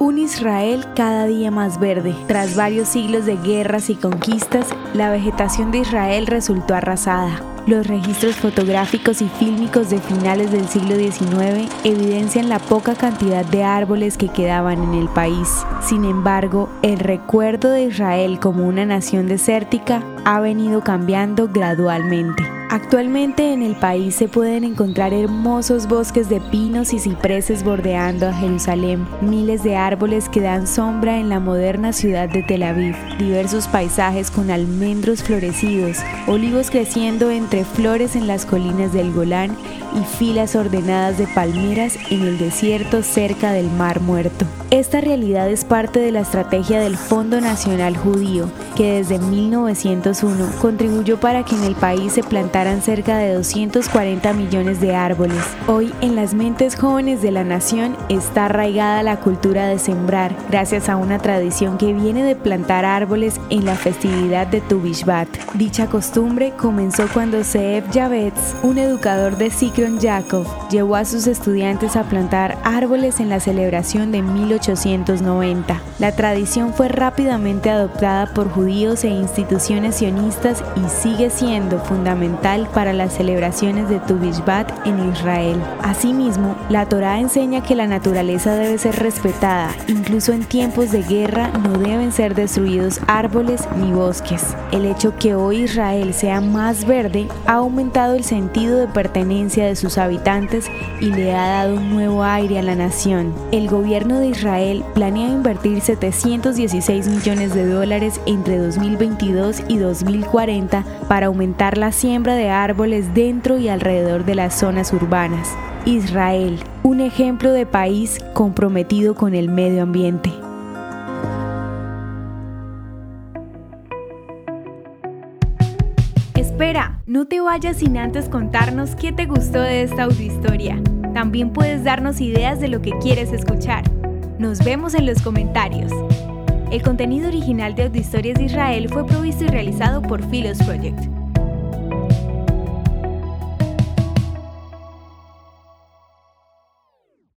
Un Israel cada día más verde. Tras varios siglos de guerras y conquistas, la vegetación de Israel resultó arrasada. Los registros fotográficos y fílmicos de finales del siglo XIX evidencian la poca cantidad de árboles que quedaban en el país. Sin embargo, el recuerdo de Israel como una nación desértica ha venido cambiando gradualmente. Actualmente en el país se pueden encontrar hermosos bosques de pinos y cipreses bordeando a Jerusalén, miles de árboles que dan sombra en la moderna ciudad de Tel Aviv, diversos paisajes con almendros florecidos, olivos creciendo entre flores en las colinas del Golán y filas ordenadas de palmeras en el desierto cerca del Mar Muerto. Esta realidad es parte de la estrategia del Fondo Nacional Judío, que desde 1901 contribuyó para que en el país se plantaran cerca de 240 millones de árboles. Hoy en las mentes jóvenes de la nación está arraigada la cultura de sembrar, gracias a una tradición que viene de plantar árboles en la festividad de Tu Bishvat. Dicha costumbre comenzó cuando Seeb Yavetz, un educador de Sikron Yaakov, llevó a sus estudiantes a plantar árboles en la celebración de 1800 1890. La tradición fue rápidamente adoptada por judíos e instituciones sionistas y sigue siendo fundamental para las celebraciones de Tu Bishvat en Israel. Asimismo, la Torá enseña que la naturaleza debe ser respetada, incluso en tiempos de guerra no deben ser destruidos árboles ni bosques. El hecho que hoy Israel sea más verde ha aumentado el sentido de pertenencia de sus habitantes y le ha dado un nuevo aire a la nación. El gobierno de Israel Israel planea invertir 716 millones de dólares entre 2022 y 2040 para aumentar la siembra de árboles dentro y alrededor de las zonas urbanas. Israel, un ejemplo de país comprometido con el medio ambiente. Espera, no te vayas sin antes contarnos qué te gustó de esta audiohistoria. También puedes darnos ideas de lo que quieres escuchar. Nos vemos en los comentarios. El contenido original de Audiohistorias de Israel fue provisto y realizado por Philos Project.